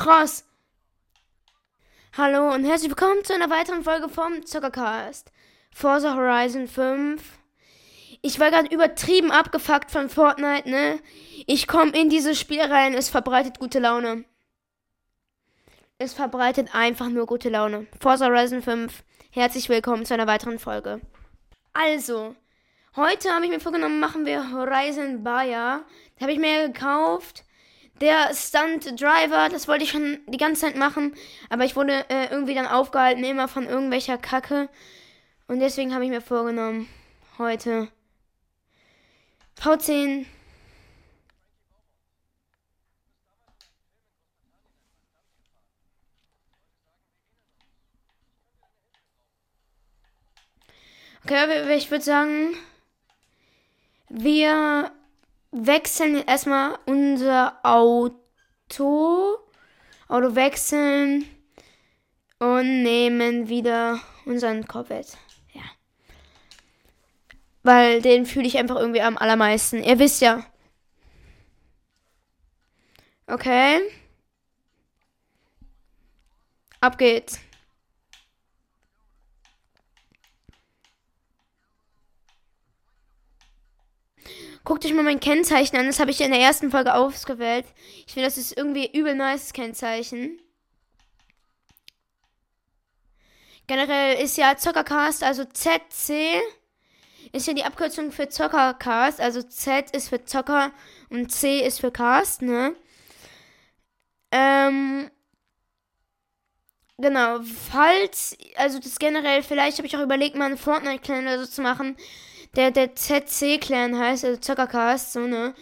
Krass. Hallo und herzlich willkommen zu einer weiteren Folge vom Zockercast. Forza Horizon 5. Ich war gerade übertrieben abgefuckt von Fortnite, ne? Ich komme in dieses Spiel rein, es verbreitet gute Laune. Es verbreitet einfach nur gute Laune. Forza Horizon 5. Herzlich willkommen zu einer weiteren Folge. Also, heute habe ich mir vorgenommen, machen wir Horizon Bayer. Den habe ich mir gekauft der Stunt Driver, das wollte ich schon die ganze Zeit machen, aber ich wurde äh, irgendwie dann aufgehalten, immer von irgendwelcher Kacke. Und deswegen habe ich mir vorgenommen, heute V10 Okay, ich würde sagen, wir wechseln erstmal unser Auto. Auto wechseln und nehmen wieder unseren Corvette. Ja. Weil den fühle ich einfach irgendwie am allermeisten. Ihr wisst ja. Okay. Ab geht's. Guckt euch mal mein Kennzeichen an. Das habe ich in der ersten Folge ausgewählt. Ich finde, das ist irgendwie übel nice Kennzeichen. Generell ist ja Zockercast, also ZC, ist ja die Abkürzung für Zockercast. Also Z ist für Zocker und C ist für Cast, ne? Ähm. Genau, falls, also das generell, vielleicht habe ich auch überlegt, mal einen Fortnite-Clan oder so zu machen der, der ZC-Clan heißt, also Zockercast, so, ne?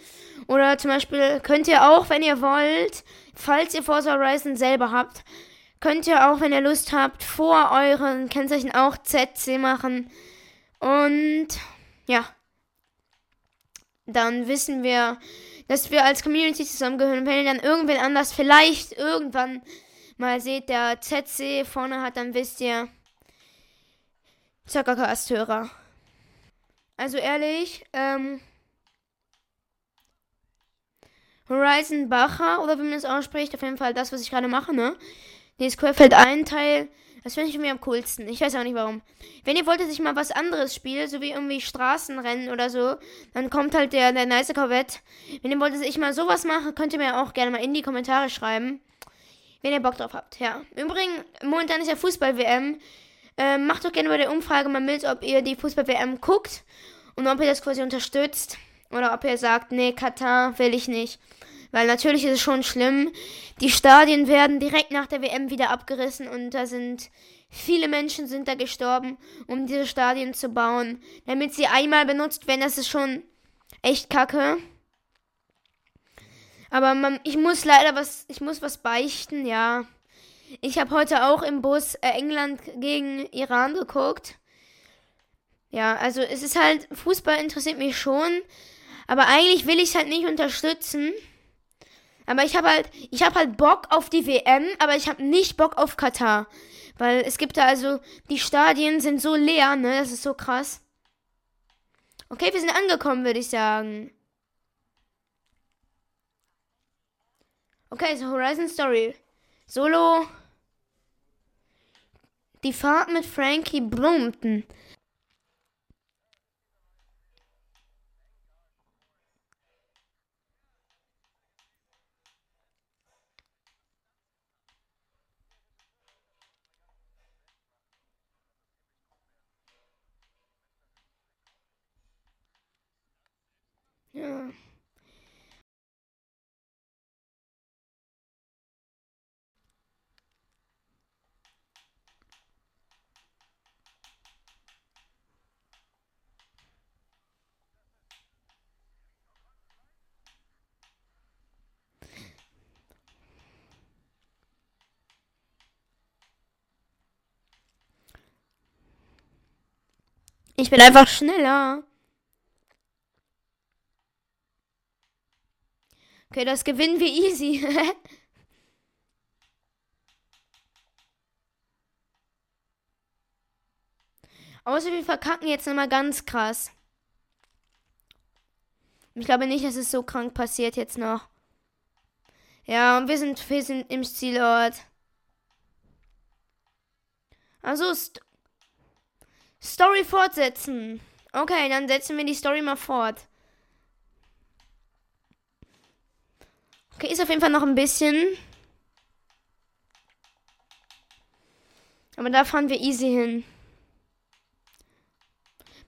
Oder zum Beispiel könnt ihr auch, wenn ihr wollt, falls ihr Forza Horizon selber habt, könnt ihr auch, wenn ihr Lust habt, vor euren Kennzeichen auch ZC machen. Und ja, dann wissen wir, dass wir als Community zusammengehören. Wenn ihr dann irgendwen anders vielleicht irgendwann mal seht, der ZC vorne hat, dann wisst ihr, Zockercast-Hörer. Also ehrlich, ähm, Horizon Bacher, oder wie man es ausspricht, auf jeden Fall das, was ich gerade mache, ne? Dieses Querfeld ein Teil, das finde ich irgendwie am coolsten. Ich weiß auch nicht warum. Wenn ihr wollt, dass ich mal was anderes spiele, so wie irgendwie Straßenrennen oder so, dann kommt halt der, der nice Corvette. Wenn ihr wollt, dass ich mal sowas mache, könnt ihr mir auch gerne mal in die Kommentare schreiben. Wenn ihr Bock drauf habt, ja. Übrigens, momentan ist ja Fußball-WM. Ähm, macht doch gerne bei der Umfrage mal mit, ob ihr die Fußball-WM guckt und ob ihr das quasi unterstützt oder ob ihr sagt, nee, Katar will ich nicht. Weil natürlich ist es schon schlimm. Die Stadien werden direkt nach der WM wieder abgerissen und da sind viele Menschen sind da gestorben, um diese Stadien zu bauen. Damit sie einmal benutzt werden, das ist schon echt kacke. Aber man, ich muss leider was, ich muss was beichten, ja. Ich habe heute auch im Bus äh, England gegen Iran geguckt. Ja, also es ist halt, Fußball interessiert mich schon, aber eigentlich will ich es halt nicht unterstützen. Aber ich habe halt, ich habe halt Bock auf die WM, aber ich habe nicht Bock auf Katar. Weil es gibt da also, die Stadien sind so leer, ne? Das ist so krass. Okay, wir sind angekommen, würde ich sagen. Okay, so Horizon Story. Solo. Die Fahrt mit Frankie Brumpton. Ja. Ich bin einfach schneller. Okay, das gewinnen wir easy. Außer wir verkacken jetzt nochmal ganz krass. Ich glaube nicht, dass es so krank passiert jetzt noch. Ja, und wir sind, wir sind im Zielort. Also, St Story fortsetzen. Okay, dann setzen wir die Story mal fort. Okay, ist auf jeden Fall noch ein bisschen. Aber da fahren wir easy hin.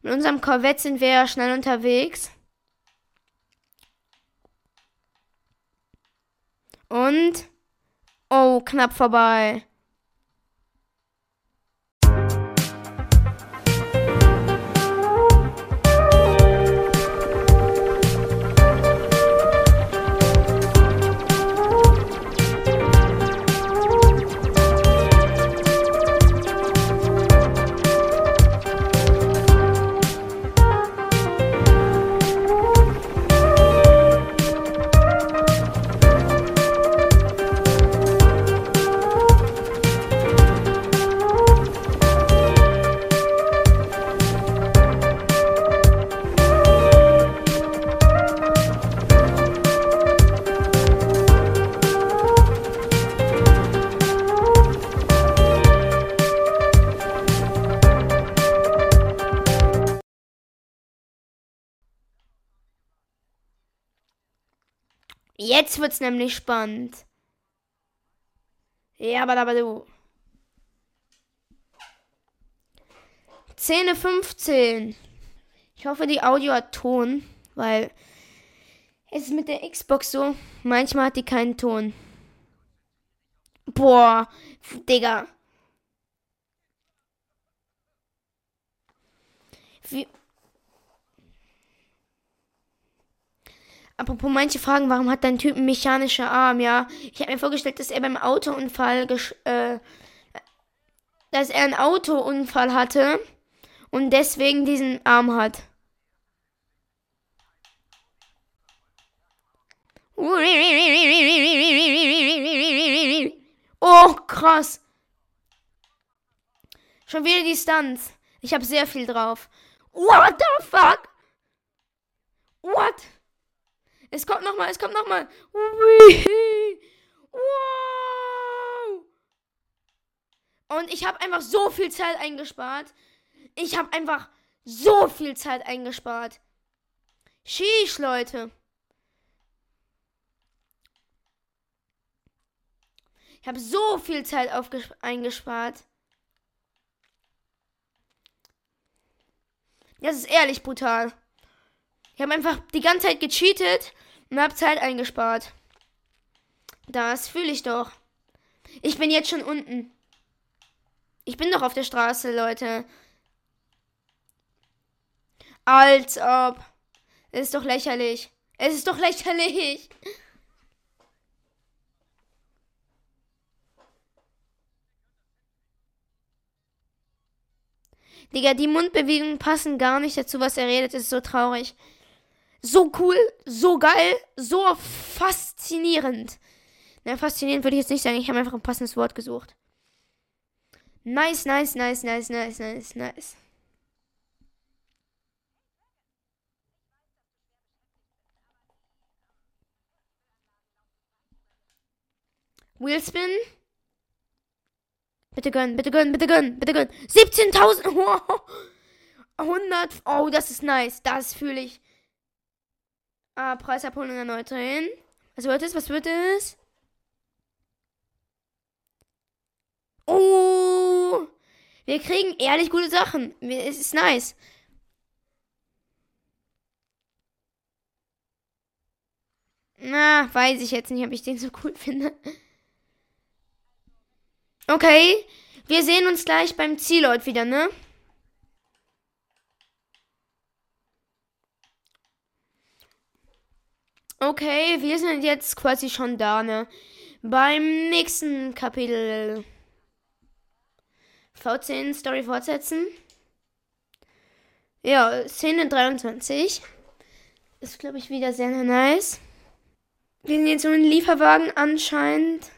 Mit unserem Corvette sind wir ja schnell unterwegs. Und. Oh, knapp vorbei. Jetzt wird's nämlich spannend. Ja, aber aber du. Szene 15. Ich hoffe, die Audio hat Ton, weil es ist mit der Xbox so. Manchmal hat die keinen Ton. Boah, Digga. Wie, Apropos manche fragen, warum hat dein Typ einen mechanischen Arm? Ja, ich habe mir vorgestellt, dass er beim Autounfall, äh, dass er einen Autounfall hatte und deswegen diesen Arm hat. Oh, krass. Schon wieder die Stunts. Ich habe sehr viel drauf. What the fuck? What? Es kommt nochmal, es kommt nochmal. Wow. Und ich habe einfach so viel Zeit eingespart. Ich habe einfach so viel Zeit eingespart. Sheesh, Leute. Ich habe so viel Zeit eingespart. Das ist ehrlich brutal. Ich habe einfach die ganze Zeit gecheatet und habe Zeit eingespart. Das fühle ich doch. Ich bin jetzt schon unten. Ich bin doch auf der Straße, Leute. Als ob. Es ist doch lächerlich. Es ist doch lächerlich. Digga, die Mundbewegungen passen gar nicht dazu, was er redet. Es ist so traurig so cool, so geil, so faszinierend. Na, faszinierend würde ich jetzt nicht sagen. Ich habe einfach ein passendes Wort gesucht. Nice, nice, nice, nice, nice, nice, nice. Wheelspin. Bitte gönnen, bitte gönnen, bitte gönnen, bitte gönnen. 17.000. 100. Oh, das ist nice. Das fühle ich. Ah, Preisabholung erneut drin. Was wird es? Was wird es? Oh! Wir kriegen ehrlich gute Sachen. Es ist nice. Na, weiß ich jetzt nicht, ob ich den so cool finde. Okay. Wir sehen uns gleich beim Zielort wieder, ne? Okay, wir sind jetzt quasi schon da, ne? Beim nächsten Kapitel. V10 Story fortsetzen. Ja, Szene 23. Ist, glaube ich, wieder sehr nice. Wir sind jetzt so ein Lieferwagen anscheinend.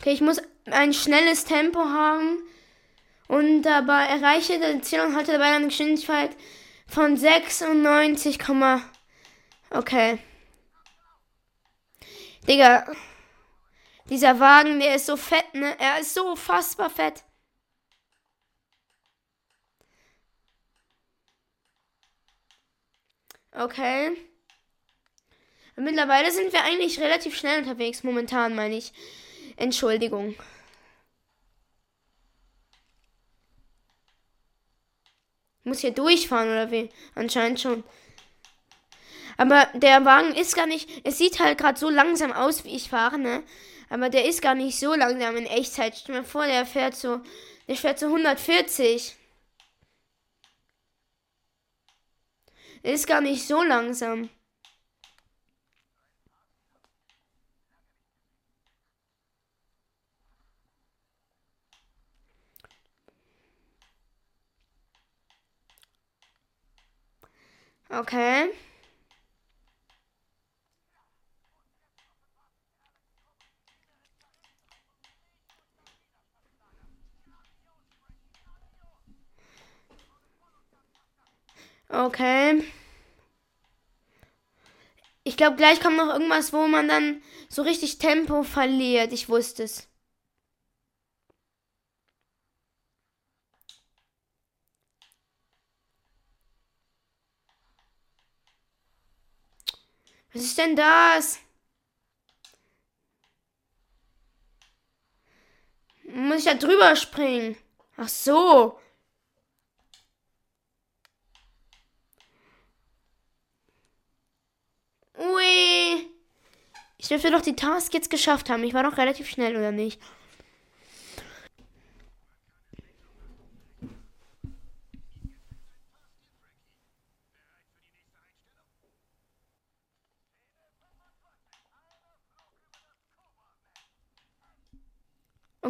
Okay, ich muss ein schnelles Tempo haben und dabei erreiche das Ziel und halte dabei eine Geschwindigkeit von 96, okay. Digga, dieser Wagen, der ist so fett, ne? Er ist so fassbar fett. Okay. Mittlerweile sind wir eigentlich relativ schnell unterwegs, momentan meine ich. Entschuldigung. muss hier durchfahren oder wie? Anscheinend schon. Aber der Wagen ist gar nicht. Es sieht halt gerade so langsam aus, wie ich fahre, ne? Aber der ist gar nicht so langsam in Echtzeit. Stell mir vor, der fährt so. Der fährt so 140. Der ist gar nicht so langsam. Okay. Okay. Ich glaube, gleich kommt noch irgendwas, wo man dann so richtig Tempo verliert. Ich wusste es. Was ist denn das? Muss ich da drüber springen? Ach so. Ui. Ich dürfte doch die Task jetzt geschafft haben. Ich war doch relativ schnell, oder nicht?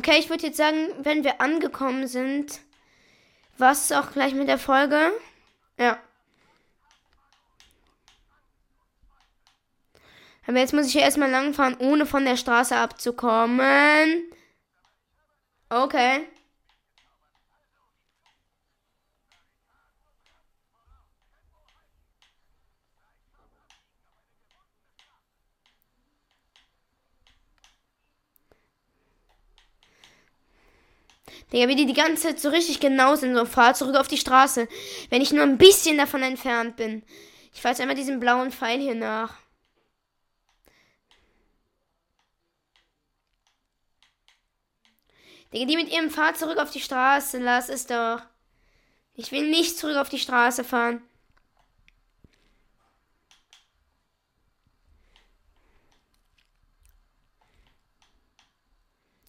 Okay, ich würde jetzt sagen, wenn wir angekommen sind, war es auch gleich mit der Folge. Ja. Aber jetzt muss ich ja erstmal langfahren, ohne von der Straße abzukommen. Okay. Digga, wie die die ganze Zeit so richtig genau sind. So, fahr zurück auf die Straße. Wenn ich nur ein bisschen davon entfernt bin. Ich fahre jetzt einmal diesen blauen Pfeil hier nach. Digga, die mit ihrem Fahr zurück auf die Straße. Lass es doch. Ich will nicht zurück auf die Straße fahren.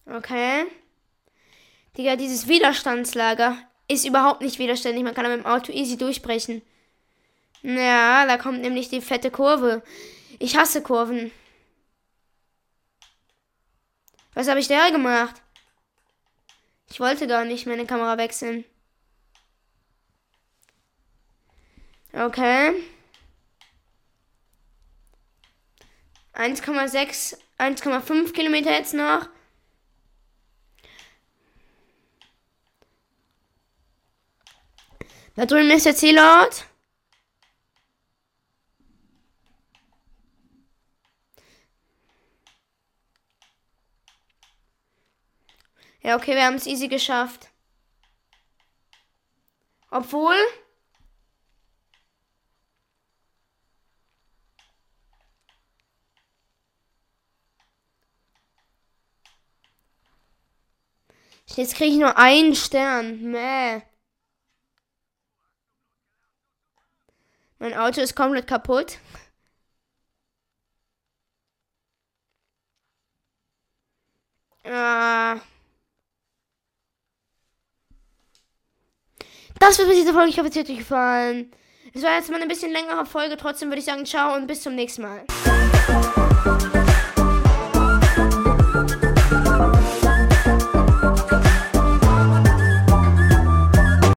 Okay. Digga, dieses Widerstandslager ist überhaupt nicht widerständig. Man kann da mit dem Auto easy durchbrechen. Ja, da kommt nämlich die fette Kurve. Ich hasse Kurven. Was habe ich da gemacht? Ich wollte gar nicht meine Kamera wechseln. Okay. 1,6, 1,5 Kilometer jetzt noch. Da drüben ist der Zielort. Ja, okay, wir haben es easy geschafft. Obwohl. Jetzt kriege ich nur einen Stern. Mäh. Mein Auto ist komplett kaputt. Ah. Das wird diese Folge. Ich hoffe, es hat euch gefallen. Es war jetzt mal eine bisschen längere Folge. Trotzdem würde ich sagen, ciao und bis zum nächsten Mal.